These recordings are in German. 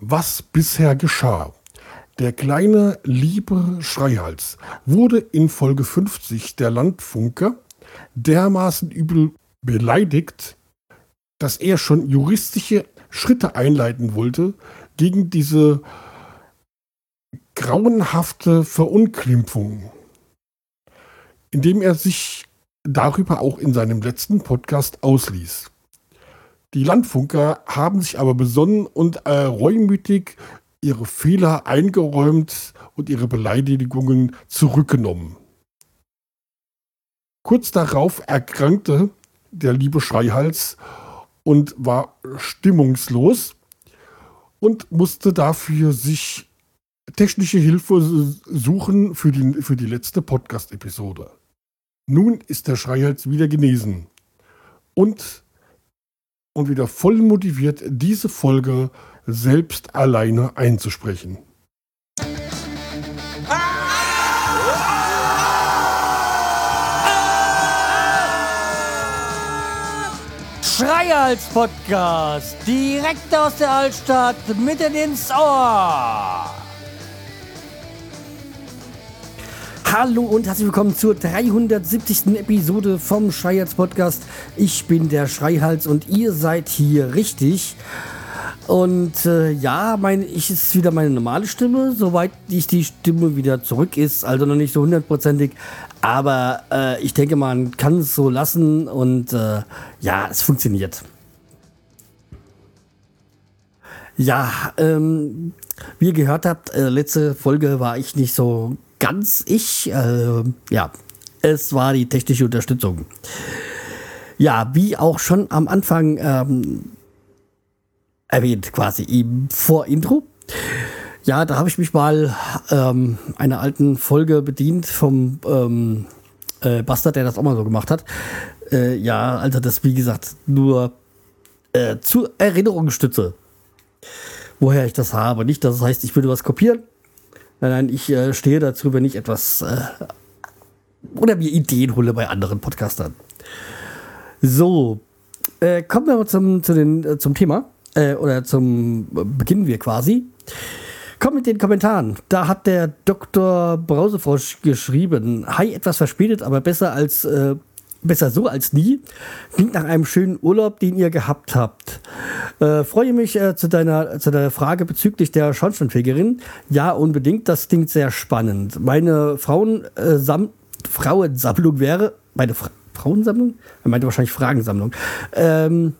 was bisher geschah. Der kleine liebe Schreihals wurde in Folge 50 der Landfunker dermaßen übel beleidigt, dass er schon juristische Schritte einleiten wollte gegen diese grauenhafte Verunglimpfung, indem er sich darüber auch in seinem letzten Podcast ausließ. Die Landfunker haben sich aber besonnen und äh, reumütig ihre Fehler eingeräumt und ihre Beleidigungen zurückgenommen. Kurz darauf erkrankte der liebe Schreihals und war stimmungslos und musste dafür sich technische Hilfe suchen für die, für die letzte Podcast-Episode. Nun ist der Schreihals wieder genesen und, und wieder voll motiviert, diese Folge selbst alleine einzusprechen. Schreihals Podcast, direkt aus der Altstadt, mitten ins Ohr. Hallo und herzlich willkommen zur 370. Episode vom Schreihals Podcast. Ich bin der Schreihals und ihr seid hier richtig. Und äh, ja, mein, ich ist wieder meine normale Stimme, soweit ich die Stimme wieder zurück ist, also noch nicht so hundertprozentig. Aber äh, ich denke, man kann es so lassen und äh, ja, es funktioniert. Ja, ähm, wie ihr gehört habt, äh, letzte Folge war ich nicht so ganz ich. Äh, ja, es war die technische Unterstützung. Ja, wie auch schon am Anfang ähm, erwähnt, quasi im Vorintro. Ja, da habe ich mich mal ähm, einer alten Folge bedient vom ähm, äh, Bastard, der das auch mal so gemacht hat. Äh, ja, also das, wie gesagt, nur äh, zur Erinnerungsstütze. Woher ich das habe. Nicht, dass es das heißt, ich würde was kopieren. Nein, nein, ich äh, stehe dazu, wenn ich etwas äh, oder mir Ideen hole bei anderen Podcastern. So, äh, kommen wir zum, zu den, äh, zum Thema. Äh, oder zum beginnen wir quasi. Kommt mit den Kommentaren. Da hat der Dr. Brausefrosch geschrieben: Hi, etwas verspätet, aber besser als äh, besser so als nie. Klingt nach einem schönen Urlaub, den ihr gehabt habt. Äh, freue mich äh, zu, deiner, zu deiner Frage bezüglich der Schornsteinfegerin. Ja, unbedingt. Das klingt sehr spannend. Meine Frauen, äh, Frauensammlung wäre. Meine Fra Frauensammlung? Er meinte wahrscheinlich Fragensammlung. Ähm,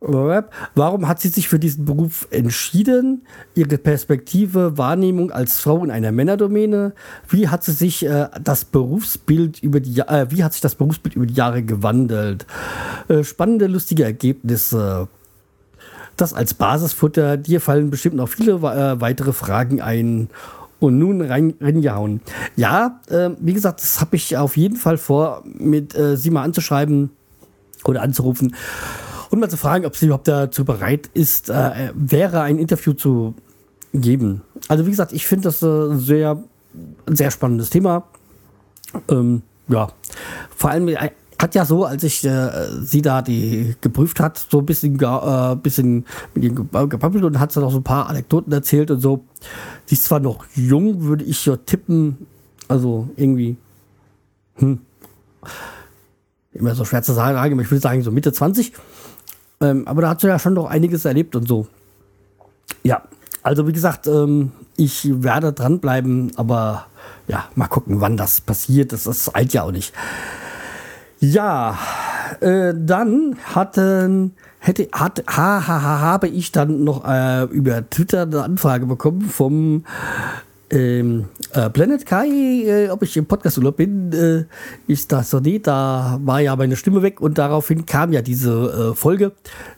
Warum hat sie sich für diesen Beruf entschieden? Ihre Perspektive, Wahrnehmung als Frau in einer Männerdomäne? Wie hat sie sich äh, das Berufsbild über die äh, wie hat sich das Berufsbild über die Jahre gewandelt? Äh, spannende, lustige Ergebnisse. Das als Basisfutter. Dir fallen bestimmt noch viele äh, weitere Fragen ein. Und nun rein, reingehauen. Ja, äh, wie gesagt, das habe ich auf jeden Fall vor, mit äh, sie mal anzuschreiben oder anzurufen und mal zu fragen, ob sie überhaupt dazu bereit ist, äh, wäre ein Interview zu geben. Also wie gesagt, ich finde das äh, sehr, sehr spannendes Thema. Ähm, ja, vor allem äh, hat ja so, als ich äh, sie da die geprüft hat, so ein bisschen, äh, bisschen mit ihr gepappelt und hat sie noch so ein paar Anekdoten erzählt und so. Sie ist zwar noch jung, würde ich ja tippen, also irgendwie, hm, immer so schwer zu sagen, aber ich würde sagen so Mitte 20. Ähm, aber da hat sie ja schon doch einiges erlebt und so. Ja, also wie gesagt, ähm, ich werde dranbleiben, aber ja, mal gucken, wann das passiert. Das, das eilt ja auch nicht. Ja, äh, dann hatten, hätte, hat, ha, ha, ha, habe ich dann noch äh, über Twitter eine Anfrage bekommen vom ähm, äh, Planet Kai, äh, ob ich im Podcasturlaub bin, äh, ist das so nicht. Da war ja meine Stimme weg und daraufhin kam ja diese äh, Folge,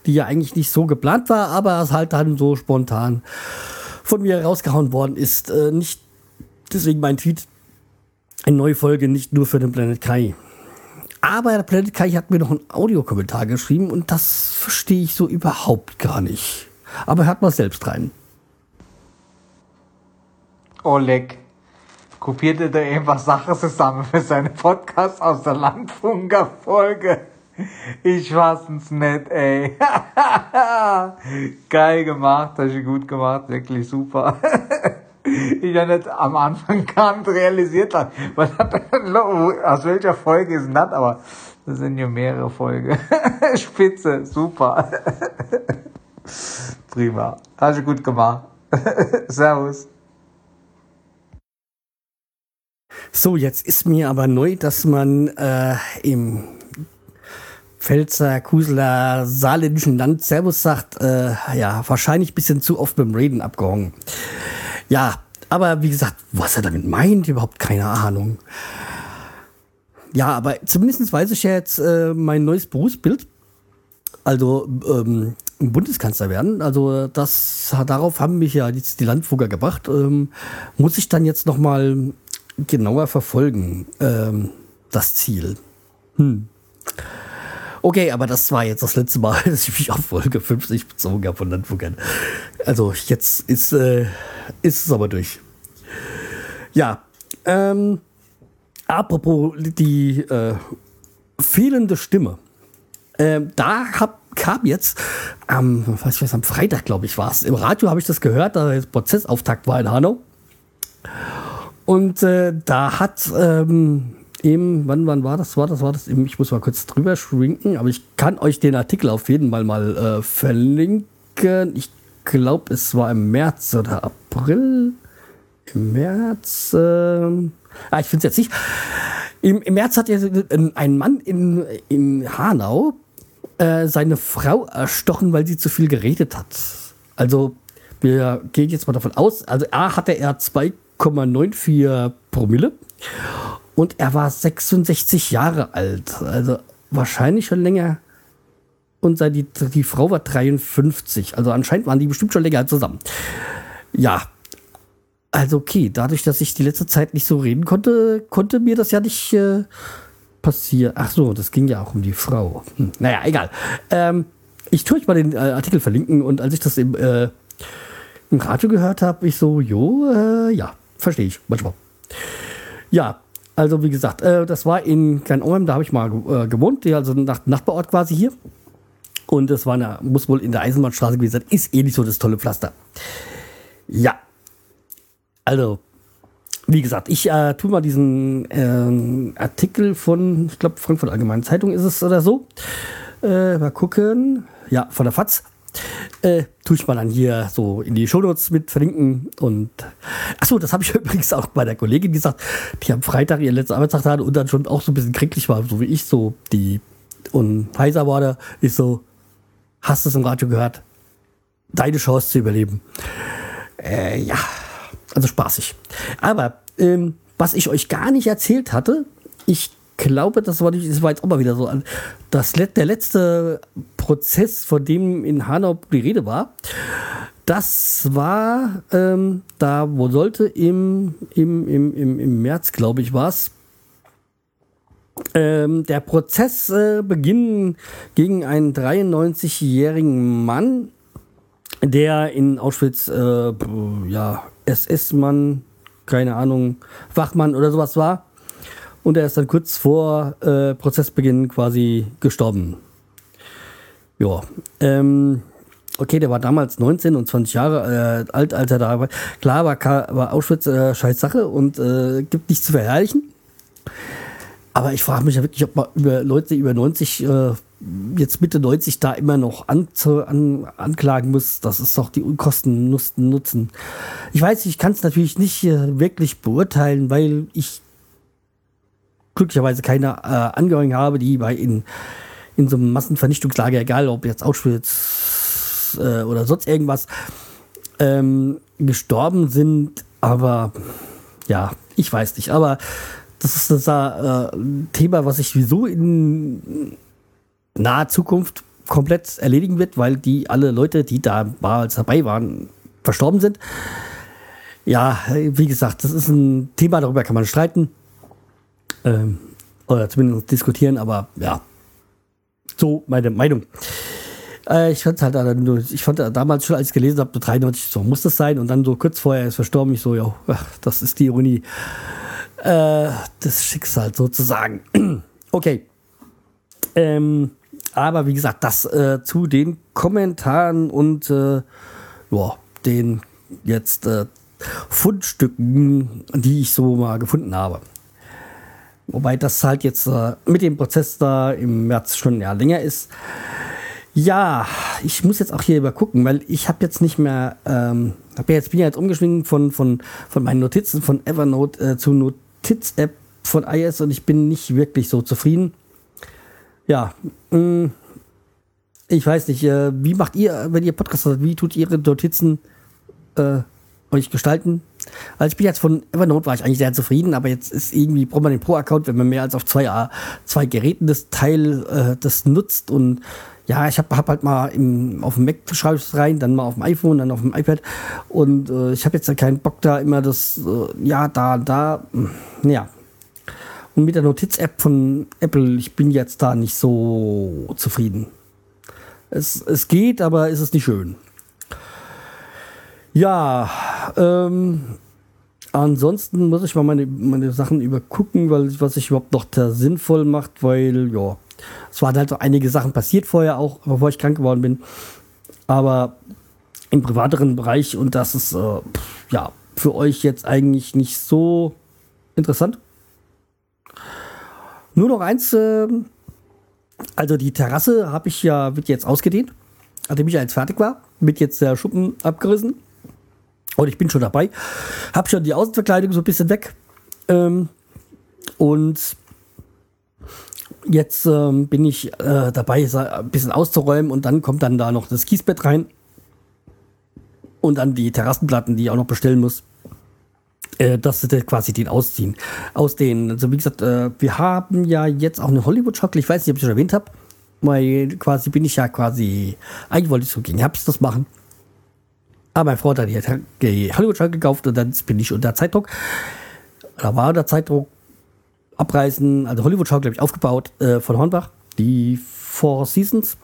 die ja eigentlich nicht so geplant war, aber es halt dann so spontan von mir rausgehauen worden ist. Äh, nicht deswegen mein Tweet, eine neue Folge, nicht nur für den Planet Kai. Aber der Planet Kai hat mir noch einen Audiokommentar geschrieben und das verstehe ich so überhaupt gar nicht. Aber hört mal selbst rein. Oleg kopierte da einfach Sachen zusammen für seine Podcast aus der Landfunker-Folge. Ich fass's nicht, ey. Geil gemacht, hast du gut gemacht, wirklich super. ich ja nicht am Anfang gar nicht realisiert habe. Was hat aus welcher Folge ist das? Aber das sind ja mehrere Folgen. Spitze, super. Prima. Hast du gut gemacht. Servus. So, jetzt ist mir aber neu, dass man äh, im Pfälzer, Kuseler, saarländischen Land Servus sagt. Äh, ja, wahrscheinlich ein bisschen zu oft beim Reden abgehangen. Ja, aber wie gesagt, was er damit meint, überhaupt keine Ahnung. Ja, aber zumindest weiß ich ja jetzt äh, mein neues Berufsbild. Also ähm, Bundeskanzler werden. Also das darauf haben mich ja jetzt die Landfugger gebracht. Ähm, muss ich dann jetzt noch mal genauer verfolgen, ähm, das Ziel. Hm. Okay, aber das war jetzt das letzte Mal, dass ich mich auf Folge 50 bezogen habe von Landfuggern. Also jetzt ist, äh, ist es aber durch. Ja, ähm, apropos die äh, fehlende Stimme. Ähm, da hab, kam jetzt, am, was ich weiß, am Freitag, glaube ich, war es. Im Radio habe ich das gehört, da der Prozessauftakt war in Hanau. Und äh, da hat ähm, eben, wann, wann war das? War das, war das eben, ich muss mal kurz drüber schwinken, aber ich kann euch den Artikel auf jeden Fall mal äh, verlinken. Ich glaube, es war im März oder April. Im März, äh, ah, ich finde es jetzt nicht. Im, Im, März hat ja ein Mann in, in Hanau äh, seine Frau erstochen, weil sie zu viel geredet hat. Also, wir gehen jetzt mal davon aus, also A hatte er 2,94 Promille und er war 66 Jahre alt. Also wahrscheinlich schon länger. Und die, die Frau war 53. Also anscheinend waren die bestimmt schon länger zusammen. Ja. Also okay, dadurch, dass ich die letzte Zeit nicht so reden konnte, konnte mir das ja nicht äh, passieren. Ach so, das ging ja auch um die Frau. Hm, naja, egal. Ähm, ich tue euch mal den äh, Artikel verlinken und als ich das im, äh, im Radio gehört habe, ich so, jo, äh, ja, verstehe ich manchmal. Ja, also wie gesagt, äh, das war in Klein-Ohm, da habe ich mal äh, gewohnt, also nach, Nachbarort quasi hier. Und das war eine, muss wohl in der Eisenbahnstraße gewesen sein, ist eh nicht so das tolle Pflaster. Ja, also wie gesagt, ich äh, tue mal diesen äh, Artikel von, ich glaube, Frankfurt Allgemeine Zeitung ist es oder so. Äh, mal gucken. Ja, von der FAZ. Äh, tue ich mal dann hier so in die Shownotes mit verlinken. Und achso, das habe ich übrigens auch bei der Kollegin gesagt, die am Freitag ihren letzten Arbeitstag hatte und dann schon auch so ein bisschen kränklich war, so wie ich, so die und heiser war da, ist so, hast du es im Radio gehört? Deine Chance zu überleben. Äh, ja, also spaßig. Aber ähm, was ich euch gar nicht erzählt hatte, ich glaube, das war, nicht, das war jetzt auch mal wieder so. Das, der letzte Prozess, von dem in Hanau die Rede war, das war, ähm, da wo sollte im, im, im, im, im März, glaube ich, war es, ähm, der Prozess äh, beginnen gegen einen 93-jährigen Mann, der in Auschwitz, äh, ja, SS-Mann, keine Ahnung, Wachmann oder sowas war. Und er ist dann kurz vor äh, Prozessbeginn quasi gestorben. Ja. Ähm, okay, der war damals 19 und 20 Jahre äh, alt, als er da war. Klar war, war Auschwitz äh, scheiß Sache und äh, gibt nichts zu verherrlichen. Aber ich frage mich ja wirklich, ob man über Leute über 90, äh, jetzt Mitte 90 da immer noch an, an, anklagen muss. Das ist doch die Unkosten Nutzen. Ich weiß, ich kann es natürlich nicht wirklich beurteilen, weil ich glücklicherweise keine äh, Angehörigen habe, die bei in, in so einem Massenvernichtungslager, egal ob jetzt Auschwitz äh, oder sonst irgendwas, ähm, gestorben sind. Aber ja, ich weiß nicht. Aber das ist das äh, Thema, was sich sowieso in naher Zukunft komplett erledigen wird, weil die alle Leute, die da damals dabei waren, verstorben sind. Ja, wie gesagt, das ist ein Thema, darüber kann man streiten. Ähm, oder zumindest diskutieren, aber ja, so meine Meinung. Äh, ich fand halt, ich fand damals schon, als ich gelesen habe, 93, so muss das sein. Und dann so kurz vorher ist verstorben, ich so, ja, das ist die Ironie äh, des Schicksals sozusagen. okay. Ähm, aber wie gesagt, das äh, zu den Kommentaren und äh, ja, den jetzt äh, Fundstücken, die ich so mal gefunden habe. Wobei das halt jetzt äh, mit dem Prozess da im März schon ja länger ist. Ja, ich muss jetzt auch hier übergucken, weil ich habe jetzt nicht mehr, ähm, hab ja jetzt, bin ja jetzt umgeschwingen von, von, von meinen Notizen von Evernote äh, zu Notiz-App von iOS und ich bin nicht wirklich so zufrieden. Ja, mh, mm, ich weiß nicht, äh, wie macht ihr, wenn ihr Podcast habt, wie tut ihr Notizen äh, euch gestalten? Also ich bin jetzt von Evernote war ich eigentlich sehr zufrieden, aber jetzt ist irgendwie, braucht man den Pro-Account, wenn man mehr als auf zwei, äh, zwei Geräten das Teil äh, das nutzt und ja, ich habe hab halt mal im, auf dem Mac schreibe rein, dann mal auf dem iPhone, dann auf dem iPad und äh, ich habe jetzt ja keinen Bock da immer das, äh, ja, da, da, hm, ja. Und mit der Notiz-App von Apple, ich bin jetzt da nicht so zufrieden. Es, es geht, aber es ist nicht schön. Ja, ähm, ansonsten muss ich mal meine, meine Sachen übergucken, weil was sich überhaupt noch da sinnvoll macht, weil ja, es waren halt so einige Sachen passiert vorher auch, bevor ich krank geworden bin. Aber im privateren Bereich und das ist äh, ja für euch jetzt eigentlich nicht so interessant. Nur noch eins, äh, also die Terrasse habe ich ja, wird jetzt ausgedehnt, nachdem ich jetzt fertig war, wird jetzt der Schuppen abgerissen. Und ich bin schon dabei. Hab schon die Außenverkleidung so ein bisschen weg. Ähm, und jetzt ähm, bin ich äh, dabei, ein bisschen auszuräumen und dann kommt dann da noch das Kiesbett rein. Und dann die Terrassenplatten, die ich auch noch bestellen muss. Äh, das ist quasi den Ausziehen. Aus den, also wie gesagt, äh, wir haben ja jetzt auch eine Hollywood-Schockel. Ich weiß nicht, ob ich schon erwähnt habe. Weil quasi bin ich ja quasi, eigentlich wollte ich so gegen Herbst das machen. Aber meine Frau hat dann die Hollywood-Schockel gekauft und dann bin ich unter Zeitdruck. Da war der Zeitdruck abreißen, also Hollywood-Schau, glaube ich, aufgebaut äh, von Hornbach. Die Four Seasons.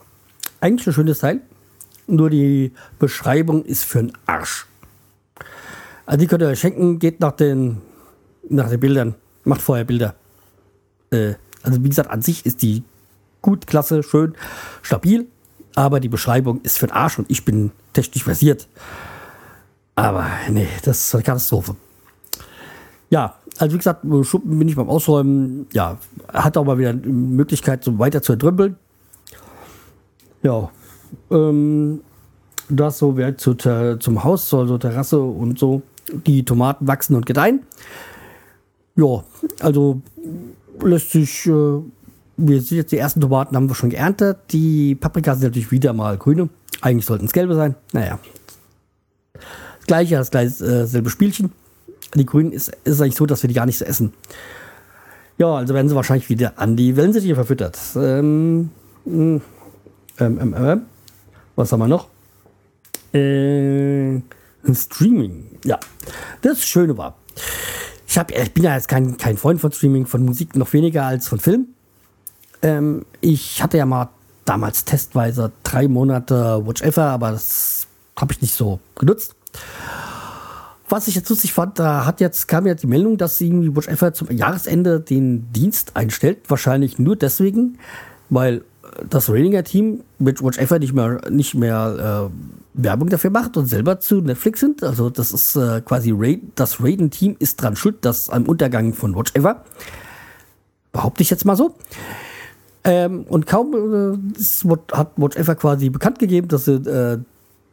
Eigentlich ein schönes Teil. Nur die Beschreibung ist für einen Arsch. Also die könnt ihr euch schenken, geht nach den, nach den Bildern, macht vorher Bilder. Äh, also wie gesagt, an sich ist die gut, klasse, schön, stabil, aber die Beschreibung ist für den Arsch und ich bin technisch versiert. Aber nee, das ist eine Katastrophe. Ja, also wie gesagt, Schuppen bin ich beim Ausräumen, ja, hat auch mal wieder die Möglichkeit, so weiter zu entrümpeln. Ja, ähm, das so wäre zu, zum Haus, also Terrasse und so die Tomaten wachsen und gedeihen. Ja, also lässt sich, äh, wir sehen jetzt die ersten Tomaten haben wir schon geerntet. Die Paprika sind natürlich wieder mal grüne. Eigentlich sollten es gelbe sein. Naja. Das gleiche, das gleiche, äh, selbe Spielchen. Die grünen ist, ist eigentlich so, dass wir die gar nicht so essen. Ja, also werden sie wahrscheinlich wieder an die Wellensittiche verfüttert. Ähm, hm, ähm, ähm, ähm, was haben wir noch? Äh, Streaming. Ja, das Schöne war, ich, hab, ich bin ja jetzt kein, kein Freund von Streaming, von Musik noch weniger als von Film. Ähm, ich hatte ja mal damals testweise drei Monate Watch Ever, aber das habe ich nicht so genutzt. Was ich jetzt lustig fand, da hat jetzt, kam jetzt die Meldung, dass irgendwie Watch Ever zum Jahresende den Dienst einstellt. Wahrscheinlich nur deswegen, weil das Ratinger-Team mit Watch Ever nicht mehr, nicht mehr äh, Werbung dafür macht und selber zu Netflix sind. Also das ist äh, quasi Raid, das Raiden-Team ist dran schuld, dass am Untergang von Watch Ever. Behaupte ich jetzt mal so. Ähm, und kaum äh, hat Watch Ever quasi bekannt gegeben, dass sie äh,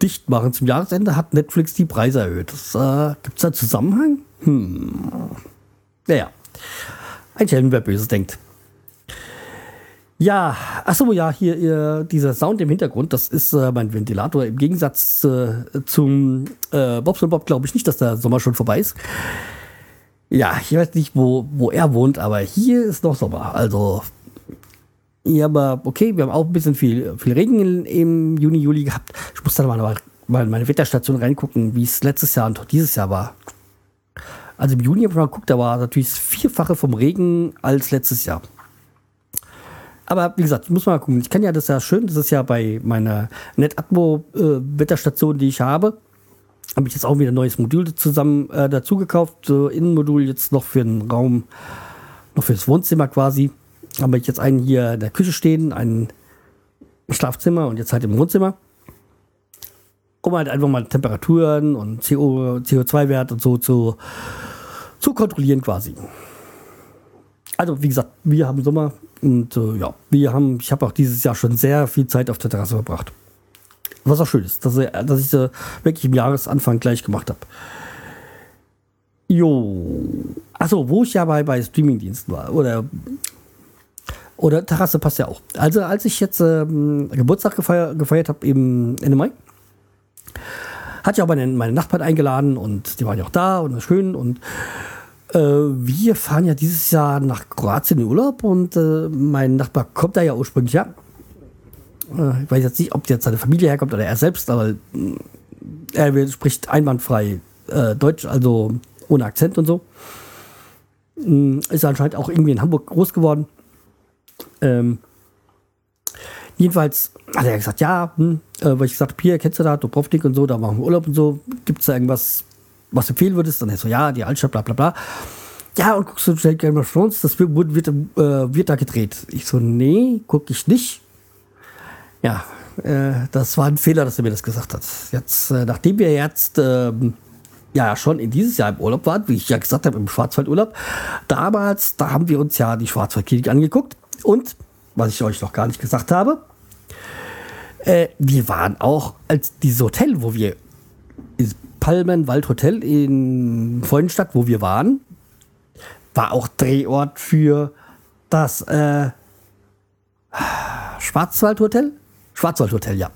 dicht machen zum Jahresende, hat Netflix die Preise erhöht. Äh, Gibt es da einen Zusammenhang? Hm. Naja. Ein Schelm, wer Böses denkt. Ja, achso, ja, hier, hier dieser Sound im Hintergrund, das ist äh, mein Ventilator. Im Gegensatz äh, zum äh, Bobs und Bob glaube ich nicht, dass der Sommer schon vorbei ist. Ja, ich weiß nicht, wo, wo er wohnt, aber hier ist noch Sommer. Also, ja, aber okay, wir haben auch ein bisschen viel, viel Regen im Juni, Juli gehabt. Ich muss dann mal, mal in meine Wetterstation reingucken, wie es letztes Jahr und dieses Jahr war. Also im Juni habe ich mal geguckt, da war natürlich das Vierfache vom Regen als letztes Jahr. Aber wie gesagt, ich muss mal gucken. Ich kann ja das ja schön, das ist ja bei meiner NetAtmo-Wetterstation, äh, die ich habe, habe ich jetzt auch wieder ein neues Modul zusammen äh, dazu gekauft. So Innenmodul jetzt noch für den Raum, noch fürs Wohnzimmer quasi. Habe ich jetzt einen hier in der Küche stehen, einen im Schlafzimmer und jetzt halt im Wohnzimmer. Um halt einfach mal Temperaturen und CO, CO2-Wert und so zu, zu kontrollieren quasi. Also wie gesagt, wir haben Sommer und äh, ja, wir haben, ich habe auch dieses Jahr schon sehr viel Zeit auf der Terrasse verbracht. Was auch schön ist, dass, dass ich sie wirklich im Jahresanfang gleich gemacht habe. Jo. Achso, wo ich ja bei, bei Streamingdiensten war. Oder, oder Terrasse passt ja auch. Also, als ich jetzt ähm, Geburtstag gefeiert, gefeiert habe, im Ende Mai, hatte ich auch meine, meine Nachbarn eingeladen und die waren ja auch da und schön. Und äh, wir fahren ja dieses Jahr nach Kroatien in Urlaub und äh, mein Nachbar kommt da ja ursprünglich her. Äh, ich weiß jetzt nicht, ob jetzt seine Familie herkommt oder er selbst, aber äh, er spricht einwandfrei äh, Deutsch, also ohne Akzent und so. Mm, ist anscheinend auch irgendwie in Hamburg groß geworden. Ähm, jedenfalls hat er gesagt, ja, hm, äh, weil ich gesagt habe, hier, kennst du da, Dubrovnik und so, da machen wir Urlaub und so. Gibt es da irgendwas, was du empfehlen würdest? Dann er so, ja, die Altstadt, bla bla bla. Ja, und guckst du Game of Thrones, das wird, wird, äh, wird da gedreht. Ich so, nee, guck ich nicht. Ja, äh, das war ein Fehler, dass er mir das gesagt hat. Jetzt, äh, nachdem wir jetzt ähm, ja schon in dieses Jahr im Urlaub waren, wie ich ja gesagt habe, im Schwarzwaldurlaub. Damals, da haben wir uns ja die Schwarzwaldklinik angeguckt und, was ich euch noch gar nicht gesagt habe, äh, wir waren auch als dieses Hotel, wo wir, das Palmenwald in Freudenstadt, wo wir waren, war auch Drehort für das äh, Schwarzwaldhotel. Schwarzwaldhotel, ja.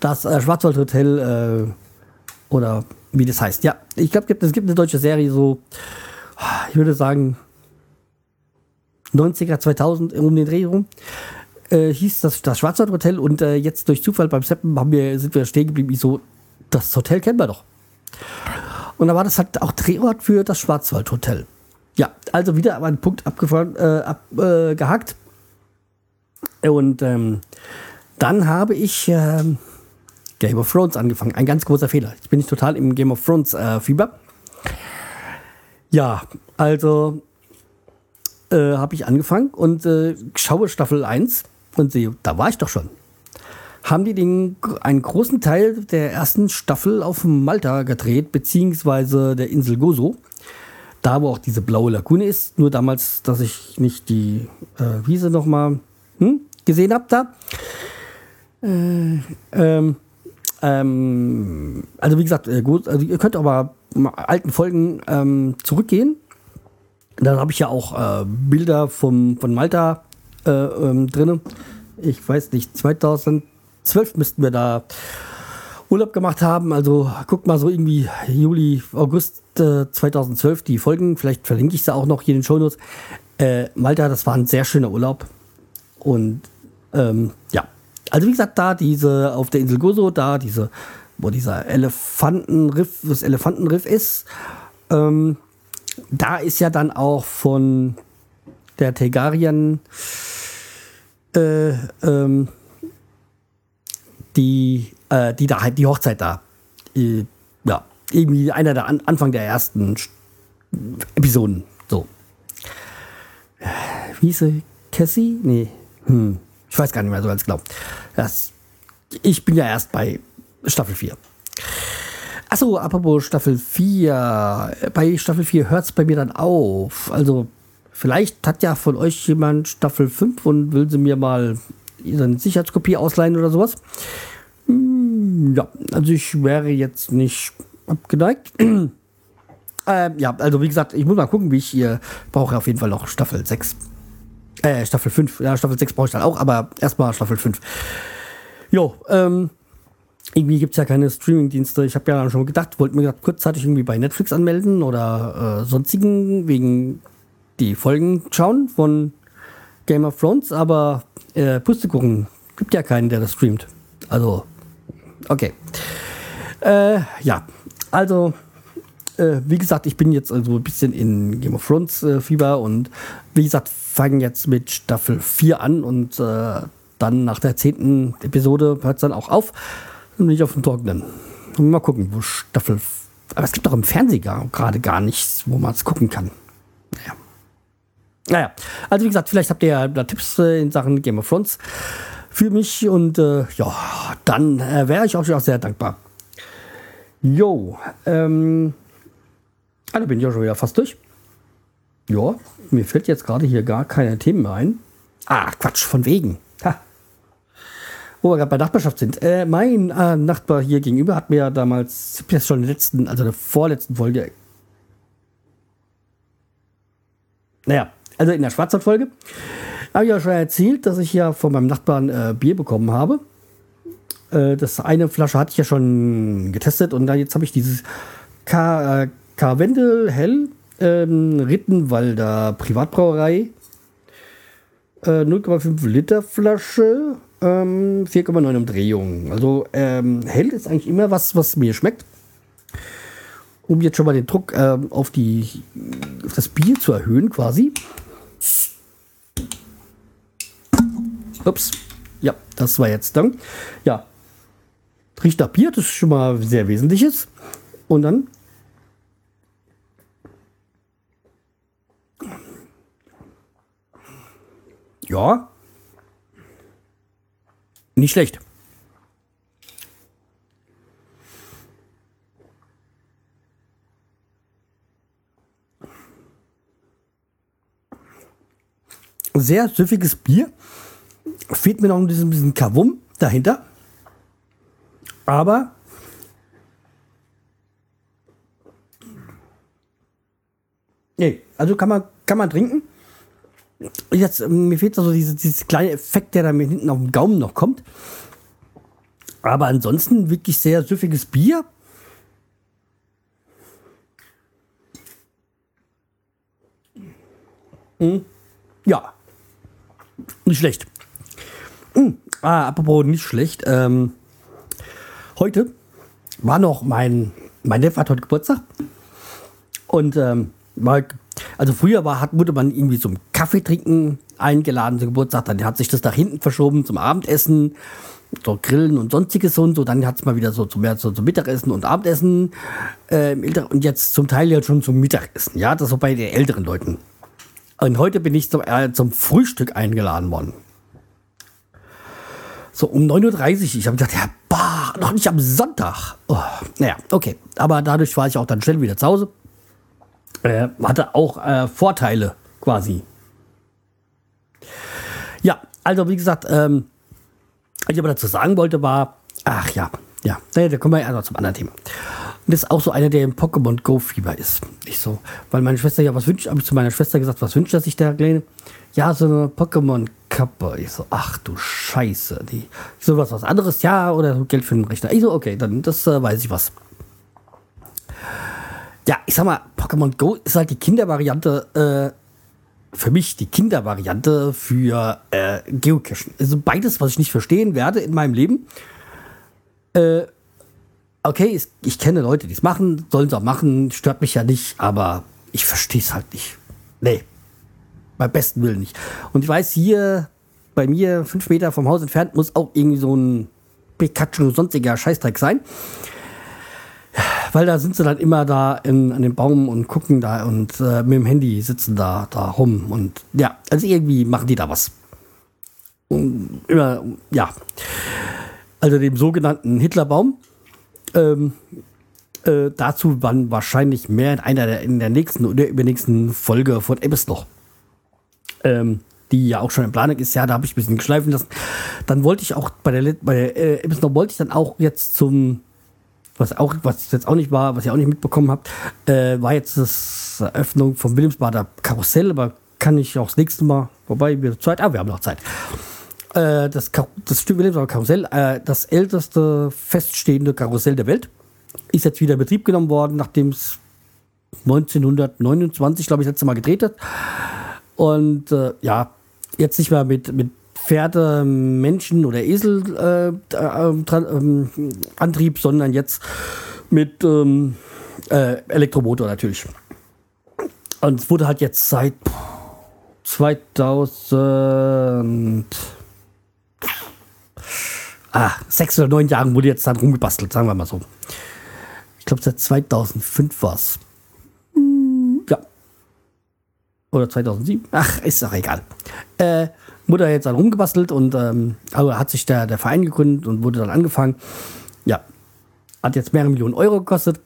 Das äh, Schwarzwaldhotel äh, oder wie das heißt. Ja, ich glaube, es gibt eine deutsche Serie, so, ich würde sagen, 90er, 2000 um den Dreh rum. Äh, hieß das, das Schwarzwald Hotel und äh, jetzt durch Zufall beim Seppen haben wir, sind wir stehen geblieben. Ich so, das Hotel kennen wir doch. Und da war das halt auch Drehort für das Schwarzwald Hotel. Ja, also wieder einen Punkt abgefahren, äh, abgehakt. und ähm, dann habe ich ähm, Game of Thrones angefangen. Ein ganz großer Fehler. Ich bin nicht total im Game of Thrones äh, Fieber. Ja, also äh, habe ich angefangen und äh, schaue Staffel 1 und sehe, da war ich doch schon. Haben die den, einen großen Teil der ersten Staffel auf Malta gedreht, beziehungsweise der Insel Gozo. Da, wo auch diese blaue Lagune ist. Nur damals, dass ich nicht die äh, Wiese nochmal hm, gesehen habe da. Äh, ähm, ähm, also wie gesagt, äh, gut, also ihr könnt aber alten Folgen ähm, zurückgehen. Da habe ich ja auch äh, Bilder vom, von Malta äh, ähm, drin. Ich weiß nicht, 2012 müssten wir da Urlaub gemacht haben. Also guckt mal so irgendwie Juli, August äh, 2012 die Folgen. Vielleicht verlinke ich sie auch noch hier in den Shownotes. Äh, Malta, das war ein sehr schöner Urlaub. Und ähm, ja, also wie gesagt, da diese auf der Insel Gozo, da diese, wo dieser Elefantenriff, das Elefantenriff ist, ähm, da ist ja dann auch von der Tegarian äh, ähm, die, äh, die da halt die Hochzeit da. Äh, ja, irgendwie einer der An Anfang der ersten Episoden. So. Wie hieß sie? Cassie? Nee. Hm. Ich weiß gar nicht mehr so ganz genau. Das, ich bin ja erst bei Staffel 4. Achso, apropos Staffel 4. Bei Staffel 4 hört es bei mir dann auf. Also, vielleicht hat ja von euch jemand Staffel 5 und will sie mir mal eine Sicherheitskopie ausleihen oder sowas. Hm, ja, also ich wäre jetzt nicht abgeneigt. ähm, ja, also wie gesagt, ich muss mal gucken, wie ich hier brauche auf jeden Fall noch Staffel 6. Äh, Staffel 5. Ja, Staffel 6 brauche ich dann auch, aber erstmal Staffel 5. Jo, ähm, irgendwie gibt es ja keine Streaming-Dienste. Ich habe ja dann schon gedacht, wollte mir gedacht, kurzzeitig irgendwie bei Netflix anmelden oder äh, sonstigen wegen die Folgen schauen von Game of Thrones, aber äh, Pustekuchen gibt ja keinen, der das streamt. Also, okay. Äh, ja, also äh, wie gesagt, ich bin jetzt also ein bisschen in Game of Thrones äh, Fieber und wie gesagt, fangen jetzt mit Staffel 4 an und äh, dann nach der zehnten Episode hört es dann auch auf. Dann bin auf dem Trockenen. Mal gucken, wo Staffel. Aber es gibt doch im Fernsehen gerade gar nichts, wo man es gucken kann. Naja. Naja, also wie gesagt, vielleicht habt ihr ja Tipps äh, in Sachen Game of Thrones für mich und äh, ja, dann äh, wäre ich schon auch sehr dankbar. Jo, ähm, da bin ich auch schon wieder fast durch. Ja, mir fällt jetzt gerade hier gar keine Themen mehr ein. Ah, Quatsch, von wegen. Wo wir gerade bei Nachbarschaft sind. Äh, mein äh, Nachbar hier gegenüber hat mir damals, ich jetzt schon in der letzten, also der vorletzten Folge. Naja, also in der Schwarzwaldfolge habe ich ja schon erzählt, dass ich ja von meinem Nachbarn äh, Bier bekommen habe. Äh, das eine Flasche hatte ich ja schon getestet und dann jetzt habe ich dieses K. Äh, Karwendel Hell ähm, Rittenwalder Privatbrauerei. Äh, 0,5 Liter Flasche, ähm, 4,9 Umdrehungen. Also ähm, hell ist eigentlich immer was, was mir schmeckt. Um jetzt schon mal den Druck ähm, auf, die, auf das Bier zu erhöhen, quasi. Ups. Ja, das war jetzt dann. Ja. Riecht nach Bier, das ist schon mal sehr Wesentliches. Und dann Ja. Nicht schlecht. Sehr süffiges Bier. Fehlt mir noch ein bisschen, bisschen Kavum dahinter. Aber Nee, also kann man, kann man trinken. Jetzt, ähm, mir fehlt so diese, dieses kleine Effekt, der da mir hinten auf dem Gaumen noch kommt. Aber ansonsten wirklich sehr süffiges Bier. Hm. Ja. Nicht schlecht. Hm. Ah, apropos nicht schlecht. Ähm, heute war noch mein, mein Neffe hat heute Geburtstag. Und ähm, war also früher war, hat, wurde man irgendwie zum Kaffee trinken eingeladen zum Geburtstag, dann hat sich das nach hinten verschoben zum Abendessen, so Grillen und sonstiges und so. Dann hat es mal wieder so zum, so zum Mittagessen und Abendessen äh, und jetzt zum Teil ja schon zum Mittagessen. Ja, das so bei den älteren Leuten. Und heute bin ich zum, äh, zum Frühstück eingeladen worden. So um 9.30 Uhr. Ich habe gedacht, ja, bah, noch nicht am Sonntag. Oh, naja, okay. Aber dadurch war ich auch dann schnell wieder zu Hause äh, hatte auch äh, Vorteile quasi. Ja, also wie gesagt, ähm, was ich aber dazu sagen wollte, war, ach ja, ja, da kommen wir ja noch zum anderen Thema. Und das ist auch so einer, der im Pokémon Go Fieber ist. Ich so, weil meine Schwester ja was wünscht, habe ich zu meiner Schwester gesagt, was wünscht er sich der Kleine? Ja, so eine Pokémon Kappe. Ich so, ach du Scheiße. Die, so was, was anderes, ja, oder Geld für den Rechner. Ich so, okay, dann das äh, weiß ich was ja, ich sag mal, Pokémon Go ist halt die Kindervariante, äh, für mich die Kindervariante für äh, Geocachen. Also beides, was ich nicht verstehen werde in meinem Leben. Äh, okay, ich, ich kenne Leute, die es machen, sollen sie auch machen, stört mich ja nicht, aber ich verstehe es halt nicht. Nee, beim besten Willen nicht. Und ich weiß, hier bei mir, fünf Meter vom Haus entfernt, muss auch irgendwie so ein Pikachu sonstiger Scheißdreck sein weil da sind sie dann immer da in, an dem Baum und gucken da und äh, mit dem Handy sitzen da, da rum. Und ja, also irgendwie machen die da was. Und immer, ja. Also dem sogenannten Hitlerbaum. Ähm, äh, dazu wann wahrscheinlich mehr in einer der, in der nächsten oder übernächsten Folge von Ebbes noch. Ähm, die ja auch schon in Planung ist, ja, da habe ich ein bisschen geschleifen lassen. Dann wollte ich auch bei der, bei der äh, noch wollte ich dann auch jetzt zum was auch, was jetzt auch nicht war, was ihr auch nicht mitbekommen habt, äh, war jetzt das Eröffnung vom Wilhelmsbader Karussell, aber kann ich auch das nächste Mal, wobei wir Zeit, ah, wir haben noch Zeit. Äh, das, das Stück Wilhelmsbader Karussell, äh, das älteste feststehende Karussell der Welt, ist jetzt wieder in Betrieb genommen worden, nachdem es 1929, glaube ich, das letzte Mal gedreht hat. Und äh, ja, jetzt nicht mehr mit, mit Pferde, Menschen oder Esel äh, äh, sondern jetzt mit ähm, äh, Elektromotor natürlich. Und es wurde halt jetzt seit 2000 ah, sechs oder neun Jahren wurde jetzt dann rumgebastelt, sagen wir mal so. Ich glaube, seit 2005 war es. Ja. Oder 2007. Ach, ist doch egal. Äh, wurde jetzt dann rumgebastelt und ähm, also hat sich der, der Verein gegründet und wurde dann angefangen. Ja, hat jetzt mehrere Millionen Euro gekostet.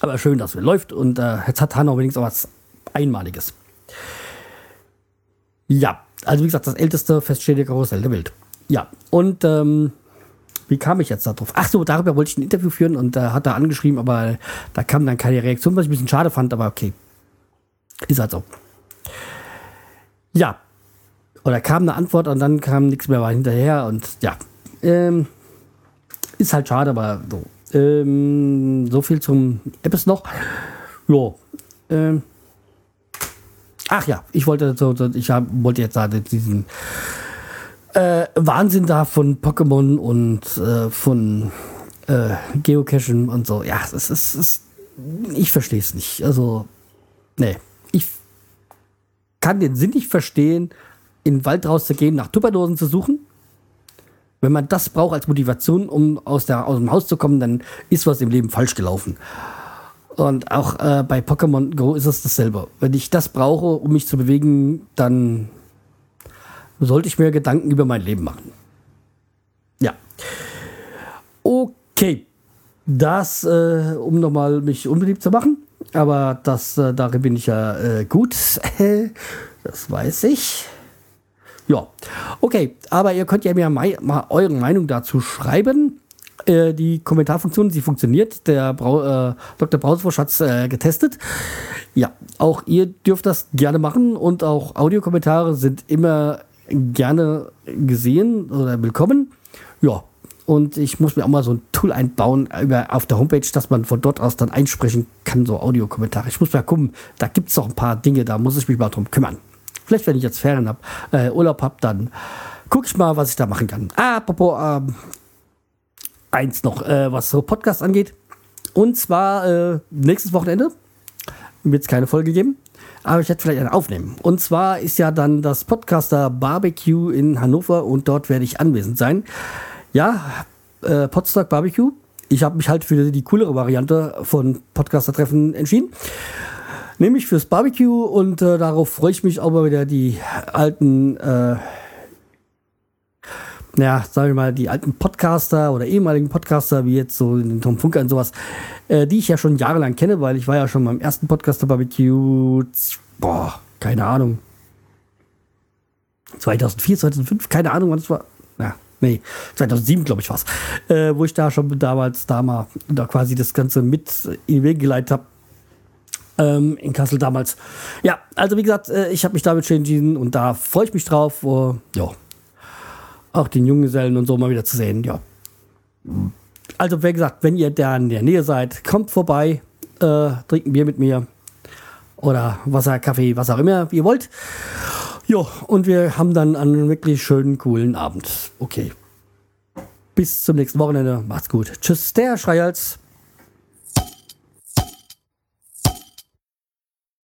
Aber schön, dass es läuft und äh, jetzt hat Hanau wenigstens auch was Einmaliges. Ja, also wie gesagt, das älteste feststehende Karussell der Welt. Ja, und ähm, wie kam ich jetzt darauf? Ach so, darüber wollte ich ein Interview führen und äh, hat er angeschrieben, aber da kam dann keine Reaktion, was ich ein bisschen schade fand, aber okay. Ist halt so. Ja. Oder kam eine Antwort und dann kam nichts mehr hinterher und ja. Ähm, ist halt schade, aber so. Ähm, so viel zum Apps noch. Jo. Ähm, ach ja, ich wollte ich hab, wollte jetzt da diesen äh, Wahnsinn da von Pokémon und äh, von äh, Geocachen und so. Ja, es ist ich verstehe es nicht. Also, nee, ich kann den Sinn nicht verstehen, in den Wald rauszugehen, nach Tupperdosen zu suchen wenn man das braucht als Motivation, um aus, der, aus dem Haus zu kommen, dann ist was im Leben falsch gelaufen. Und auch äh, bei Pokémon Go ist es dasselbe. Wenn ich das brauche, um mich zu bewegen, dann sollte ich mir Gedanken über mein Leben machen. Ja. Okay. Das, äh, um nochmal mich unbeliebt zu machen. Aber das, äh, darin bin ich ja äh, gut. das weiß ich. Ja, okay, aber ihr könnt ja mir mal, mal eure Meinung dazu schreiben. Äh, die Kommentarfunktion, sie funktioniert. Der Brau, äh, Dr. Brauswosch hat es äh, getestet. Ja, auch ihr dürft das gerne machen und auch Audiokommentare sind immer gerne gesehen oder willkommen. Ja, und ich muss mir auch mal so ein Tool einbauen über, auf der Homepage, dass man von dort aus dann einsprechen kann, so Audiokommentare. Ich muss mal gucken, da gibt es noch ein paar Dinge, da muss ich mich mal drum kümmern. Vielleicht, wenn ich jetzt Ferien habe, äh, Urlaub habe, dann gucke ich mal, was ich da machen kann. Ah, apropos, ähm, eins noch, äh, was so Podcast angeht. Und zwar äh, nächstes Wochenende wird es keine Folge geben, aber ich werde vielleicht eine aufnehmen. Und zwar ist ja dann das Podcaster Barbecue in Hannover und dort werde ich anwesend sein. Ja, äh, Podstock Barbecue. Ich habe mich halt für die coolere Variante von Podcaster-Treffen entschieden nämlich fürs Barbecue und äh, darauf freue ich mich auch mal wieder die alten, äh, ja, sagen wir mal, die alten Podcaster oder ehemaligen Podcaster, wie jetzt so den Tom Funker und sowas, äh, die ich ja schon jahrelang kenne, weil ich war ja schon beim ersten Podcaster Barbecue, boah, keine Ahnung. 2004, 2005, keine Ahnung, wann es war. Ja, nee, 2007, glaube ich, war es. Äh, wo ich da schon damals da mal da quasi das Ganze mit in den Weg geleitet habe ähm, in Kassel damals. Ja, also wie gesagt, äh, ich habe mich damit schon entschieden und da freue ich mich drauf, uh, ja, auch den Junggesellen und so mal wieder zu sehen, ja. Also wie gesagt, wenn ihr da in der Nähe seid, kommt vorbei, äh, trinkt ein Bier mit mir oder Wasser, Kaffee, was auch immer ihr wollt. Ja, und wir haben dann einen wirklich schönen, coolen Abend. Okay. Bis zum nächsten Wochenende. Macht's gut. Tschüss, der Schreihals.